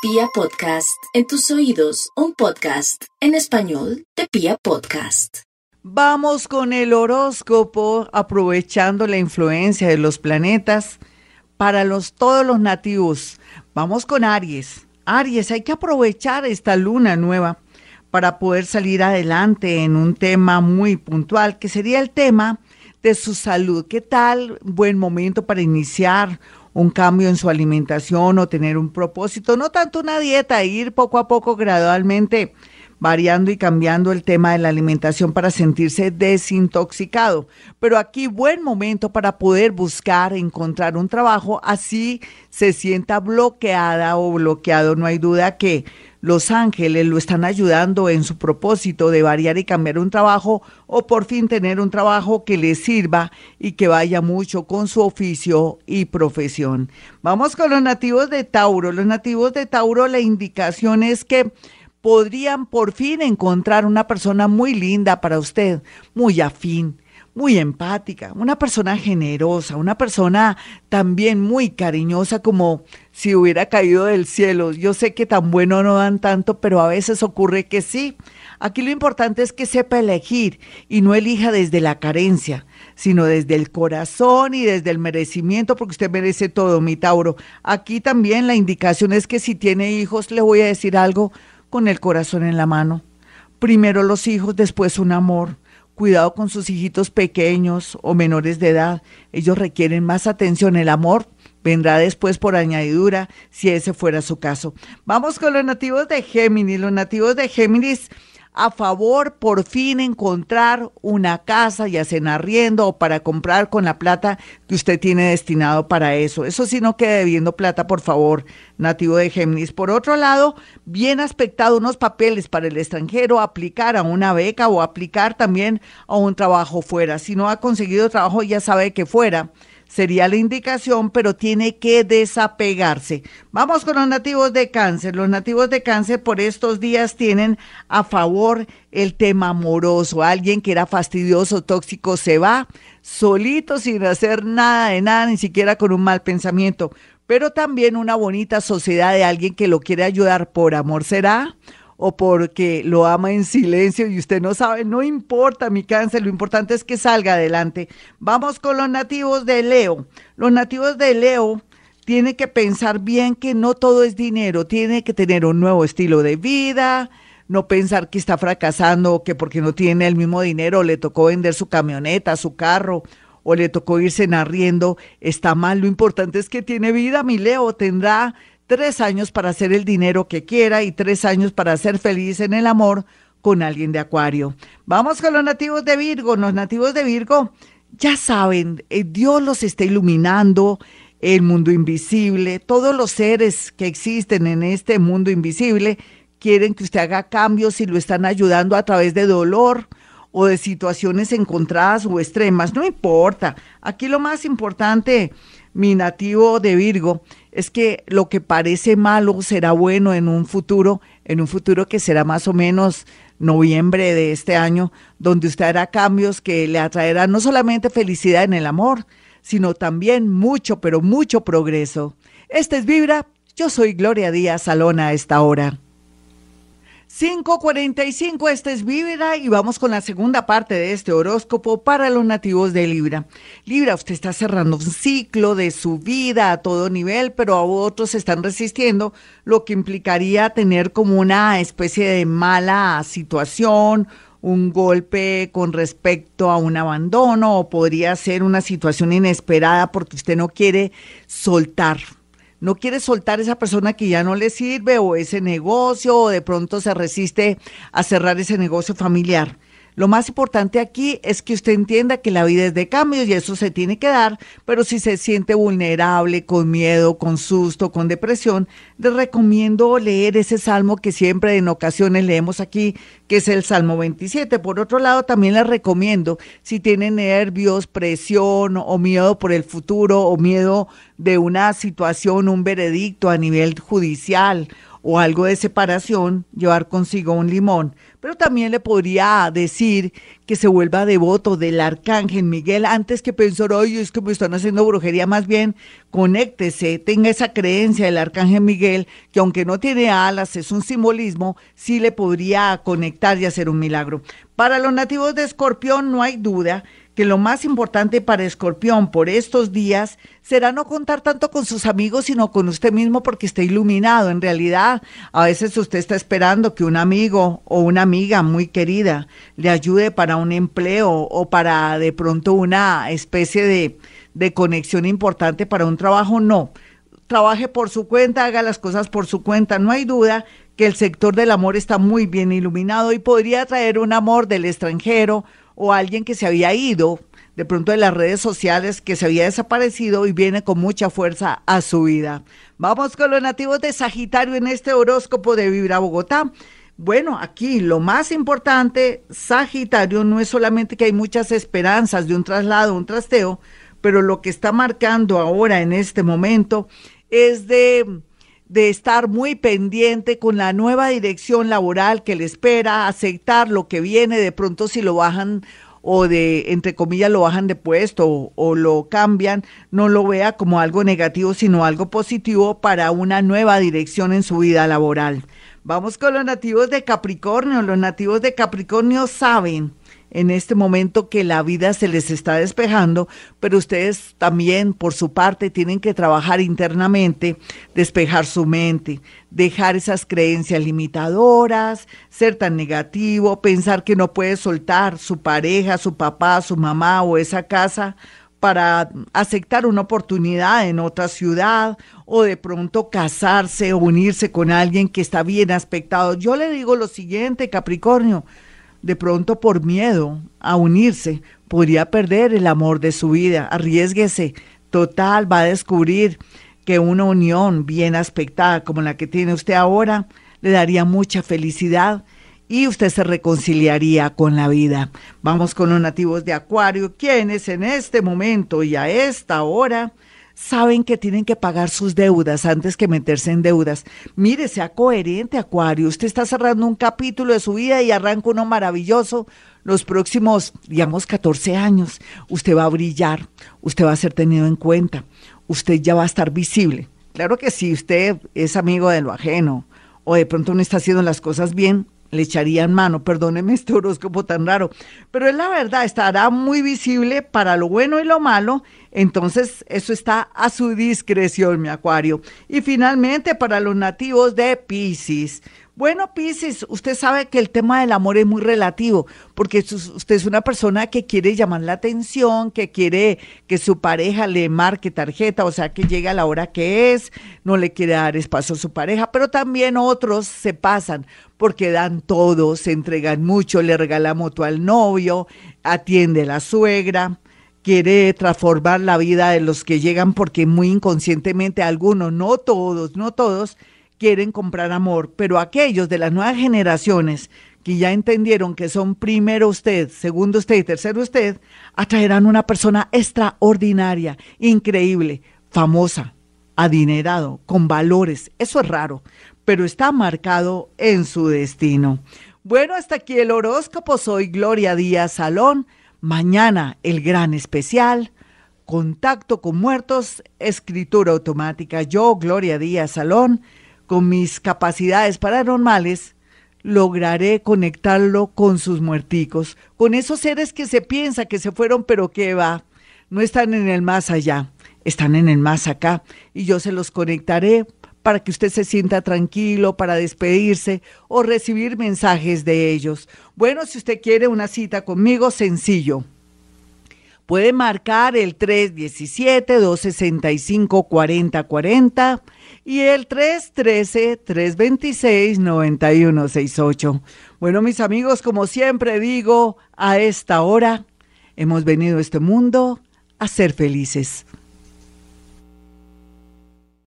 Pia Podcast, en tus oídos, un podcast en español de Pia Podcast. Vamos con el horóscopo, aprovechando la influencia de los planetas para los, todos los nativos. Vamos con Aries. Aries, hay que aprovechar esta luna nueva para poder salir adelante en un tema muy puntual, que sería el tema de su salud. ¿Qué tal? Buen momento para iniciar un cambio en su alimentación o tener un propósito, no tanto una dieta, ir poco a poco gradualmente variando y cambiando el tema de la alimentación para sentirse desintoxicado. Pero aquí buen momento para poder buscar, encontrar un trabajo, así se sienta bloqueada o bloqueado. No hay duda que los ángeles lo están ayudando en su propósito de variar y cambiar un trabajo o por fin tener un trabajo que le sirva y que vaya mucho con su oficio y profesión. Vamos con los nativos de Tauro. Los nativos de Tauro, la indicación es que podrían por fin encontrar una persona muy linda para usted, muy afín muy empática, una persona generosa, una persona también muy cariñosa como si hubiera caído del cielo. Yo sé que tan bueno no dan tanto, pero a veces ocurre que sí. Aquí lo importante es que sepa elegir y no elija desde la carencia, sino desde el corazón y desde el merecimiento, porque usted merece todo, mi Tauro. Aquí también la indicación es que si tiene hijos, le voy a decir algo con el corazón en la mano. Primero los hijos, después un amor cuidado con sus hijitos pequeños o menores de edad. Ellos requieren más atención. El amor vendrá después por añadidura, si ese fuera su caso. Vamos con los nativos de Géminis. Los nativos de Géminis a favor por fin encontrar una casa, ya sea en arriendo o para comprar con la plata que usted tiene destinado para eso. Eso sí no quede debiendo plata, por favor, nativo de Géminis. Por otro lado, bien aspectado unos papeles para el extranjero, aplicar a una beca o aplicar también a un trabajo fuera. Si no ha conseguido trabajo, ya sabe que fuera sería la indicación, pero tiene que desapegarse. Vamos con los nativos de cáncer. Los nativos de cáncer por estos días tienen a favor el tema amoroso. Alguien que era fastidioso, tóxico, se va solito sin hacer nada de nada, ni siquiera con un mal pensamiento. Pero también una bonita sociedad de alguien que lo quiere ayudar por amor será o porque lo ama en silencio y usted no sabe, no importa mi cáncer, lo importante es que salga adelante. Vamos con los nativos de Leo. Los nativos de Leo tienen que pensar bien que no todo es dinero, tiene que tener un nuevo estilo de vida, no pensar que está fracasando que porque no tiene el mismo dinero le tocó vender su camioneta, su carro o le tocó irse en arriendo, está mal. Lo importante es que tiene vida, mi Leo, tendrá tres años para hacer el dinero que quiera y tres años para ser feliz en el amor con alguien de Acuario. Vamos con los nativos de Virgo. Los nativos de Virgo, ya saben, eh, Dios los está iluminando, el mundo invisible, todos los seres que existen en este mundo invisible quieren que usted haga cambios y lo están ayudando a través de dolor o de situaciones encontradas o extremas. No importa. Aquí lo más importante, mi nativo de Virgo, es que lo que parece malo será bueno en un futuro, en un futuro que será más o menos noviembre de este año, donde usted hará cambios que le atraerán no solamente felicidad en el amor, sino también mucho, pero mucho progreso. Este es Vibra, yo soy Gloria Díaz Salona a esta hora. 545, este es Vibra y vamos con la segunda parte de este horóscopo para los nativos de Libra. Libra, usted está cerrando un ciclo de su vida a todo nivel, pero a otros están resistiendo, lo que implicaría tener como una especie de mala situación, un golpe con respecto a un abandono o podría ser una situación inesperada porque usted no quiere soltar no quiere soltar esa persona que ya no le sirve o ese negocio o de pronto se resiste a cerrar ese negocio familiar. Lo más importante aquí es que usted entienda que la vida es de cambios y eso se tiene que dar, pero si se siente vulnerable, con miedo, con susto, con depresión, le recomiendo leer ese salmo que siempre en ocasiones leemos aquí, que es el Salmo 27. Por otro lado, también le recomiendo, si tiene nervios, presión o miedo por el futuro o miedo de una situación, un veredicto a nivel judicial o algo de separación, llevar consigo un limón. Pero también le podría decir que se vuelva devoto del arcángel Miguel antes que pensar, ay, es que me están haciendo brujería. Más bien, conéctese, tenga esa creencia del arcángel Miguel, que aunque no tiene alas, es un simbolismo, sí le podría conectar y hacer un milagro. Para los nativos de Escorpión no hay duda que lo más importante para Escorpión por estos días será no contar tanto con sus amigos, sino con usted mismo porque está iluminado. En realidad, a veces usted está esperando que un amigo o una amiga muy querida le ayude para un empleo o para de pronto una especie de, de conexión importante para un trabajo. No, trabaje por su cuenta, haga las cosas por su cuenta. No hay duda que el sector del amor está muy bien iluminado y podría traer un amor del extranjero o alguien que se había ido de pronto de las redes sociales, que se había desaparecido y viene con mucha fuerza a su vida. Vamos con los nativos de Sagitario en este horóscopo de Vibra Bogotá. Bueno, aquí lo más importante, Sagitario, no es solamente que hay muchas esperanzas de un traslado, un trasteo, pero lo que está marcando ahora en este momento es de de estar muy pendiente con la nueva dirección laboral que le espera, aceptar lo que viene, de pronto si lo bajan o de, entre comillas, lo bajan de puesto o, o, lo cambian, no lo vea como algo negativo, sino algo positivo para una nueva dirección en su vida laboral. Vamos con los nativos de Capricornio. Los nativos de Capricornio saben en este momento que la vida se les está despejando, pero ustedes también por su parte tienen que trabajar internamente, despejar su mente, dejar esas creencias limitadoras, ser tan negativo, pensar que no puede soltar su pareja, su papá, su mamá o esa casa para aceptar una oportunidad en otra ciudad o de pronto casarse o unirse con alguien que está bien aspectado. Yo le digo lo siguiente, Capricornio, de pronto por miedo a unirse, podría perder el amor de su vida. Arriesguese, total, va a descubrir que una unión bien aspectada como la que tiene usted ahora le daría mucha felicidad y usted se reconciliaría con la vida. Vamos con los nativos de Acuario, quienes en este momento y a esta hora saben que tienen que pagar sus deudas antes que meterse en deudas. Mire, sea coherente, Acuario. Usted está cerrando un capítulo de su vida y arranca uno maravilloso. Los próximos, digamos, 14 años, usted va a brillar, usted va a ser tenido en cuenta, usted ya va a estar visible. Claro que si usted es amigo de lo ajeno o de pronto no está haciendo las cosas bien, le echarían mano, perdóneme este horóscopo tan raro, pero es la verdad, estará muy visible para lo bueno y lo malo, entonces eso está a su discreción, mi acuario. Y finalmente para los nativos de Pisces, bueno, Piscis, usted sabe que el tema del amor es muy relativo, porque usted es una persona que quiere llamar la atención, que quiere que su pareja le marque tarjeta, o sea, que llegue a la hora que es, no le quiere dar espacio a su pareja, pero también otros se pasan porque dan todo, se entregan mucho, le regala moto al novio, atiende a la suegra quiere transformar la vida de los que llegan porque muy inconscientemente algunos, no todos, no todos, quieren comprar amor, pero aquellos de las nuevas generaciones que ya entendieron que son primero usted, segundo usted y tercero usted, atraerán una persona extraordinaria, increíble, famosa, adinerado, con valores. Eso es raro, pero está marcado en su destino. Bueno, hasta aquí el horóscopo. Soy Gloria Díaz Salón. Mañana el gran especial. Contacto con muertos, escritura automática. Yo, Gloria Díaz Salón con mis capacidades paranormales, lograré conectarlo con sus muerticos, con esos seres que se piensa que se fueron, pero que va, no están en el más allá, están en el más acá, y yo se los conectaré para que usted se sienta tranquilo, para despedirse o recibir mensajes de ellos. Bueno, si usted quiere una cita conmigo, sencillo. Puede marcar el 317-265-4040 y el 313-326-9168. Bueno, mis amigos, como siempre digo, a esta hora hemos venido a este mundo a ser felices.